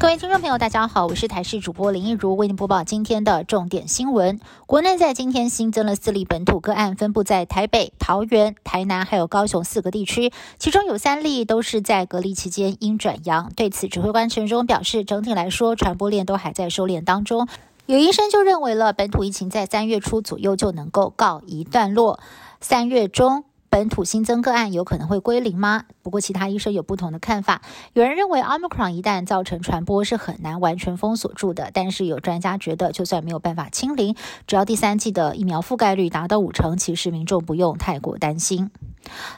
各位听众朋友，大家好，我是台视主播林一如，为您播报今天的重点新闻。国内在今天新增了四例本土个案，分布在台北、桃园、台南还有高雄四个地区，其中有三例都是在隔离期间因转阳。对此，指挥官陈忠表示，整体来说传播链都还在收敛当中。有医生就认为了，本土疫情在三月初左右就能够告一段落，三月中。本土新增个案有可能会归零吗？不过其他医生有不同的看法。有人认为 Omicron 一旦造成传播是很难完全封锁住的，但是有专家觉得，就算没有办法清零，只要第三季的疫苗覆盖率达到五成，其实民众不用太过担心。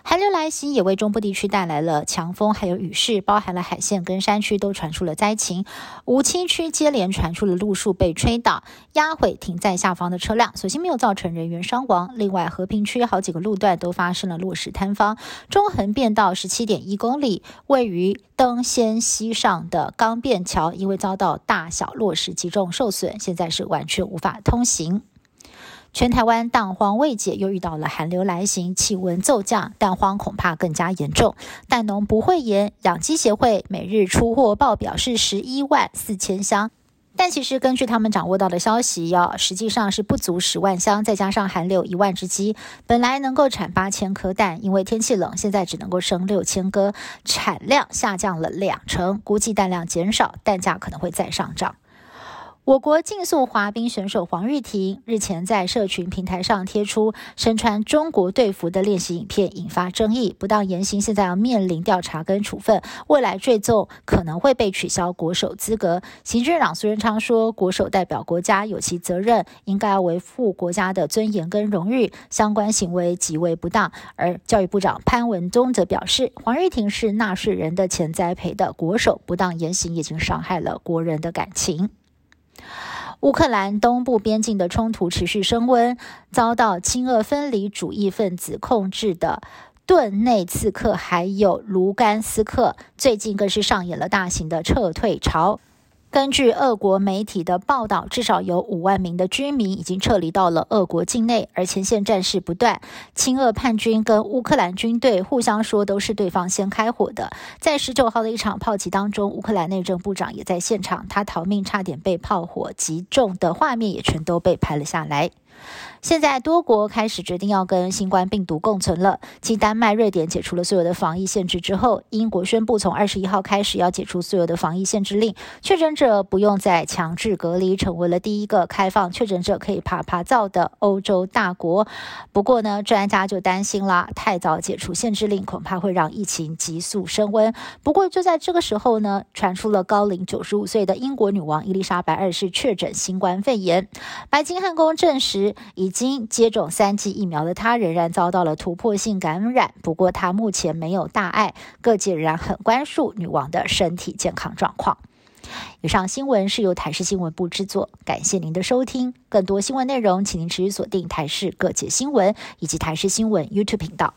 寒流来袭也为中部地区带来了强风，还有雨势，包含了海线跟山区都传出了灾情。无期区接连传出了路树被吹倒、压毁停在下方的车辆，所幸没有造成人员伤亡。另外，和平区好几个路段都发生了落石坍方，中横便道十七点一公里，位于登仙溪上的钢便桥，因为遭到大小落石击中受损，现在是完全无法通行。全台湾蛋荒未解，又遇到了寒流来袭，气温骤降，蛋荒恐怕更加严重。蛋农不会言，养鸡协会每日出货报表是十一万四千箱，但其实根据他们掌握到的消息，要实际上是不足十万箱，再加上寒流一万只鸡，本来能够产八千颗蛋，因为天气冷，现在只能够生六千颗，产量下降了两成，估计蛋量减少，蛋价可能会再上涨。我国竞速滑冰选手黄玉婷日前在社群平台上贴出身穿中国队服的练习影片，引发争议。不当言行现在要面临调查跟处分，未来追奏可能会被取消国手资格。行政长苏贞昌说，国手代表国家有其责任，应该维护国家的尊严跟荣誉，相关行为极为不当。而教育部长潘文忠则表示，黄玉婷是纳税人的钱栽培的国手，不当言行已经伤害了国人的感情。乌克兰东部边境的冲突持续升温，遭到亲俄分离主义分子控制的顿内刺客还有卢甘斯克，最近更是上演了大型的撤退潮。根据俄国媒体的报道，至少有五万名的居民已经撤离到了俄国境内，而前线战事不断。亲俄叛军跟乌克兰军队互相说都是对方先开火的。在十九号的一场炮击当中，乌克兰内政部长也在现场，他逃命差点被炮火击中的画面也全都被拍了下来。现在多国开始决定要跟新冠病毒共存了。继丹麦、瑞典解除了所有的防疫限制之后，英国宣布从二十一号开始要解除所有的防疫限制令，确诊者不用再强制隔离，成为了第一个开放确诊者可以爬爬灶的欧洲大国。不过呢，专家就担心啦，太早解除限制令，恐怕会让疫情急速升温。不过就在这个时候呢，传出了高龄九十五岁的英国女王伊丽莎白二世确诊新冠肺炎，白金汉宫证实。已经接种三剂疫苗的她，仍然遭到了突破性感染。不过她目前没有大碍，各界仍然很关注女王的身体健康状况。以上新闻是由台视新闻部制作，感谢您的收听。更多新闻内容，请您持续锁定台视各界新闻以及台视新闻 YouTube 频道。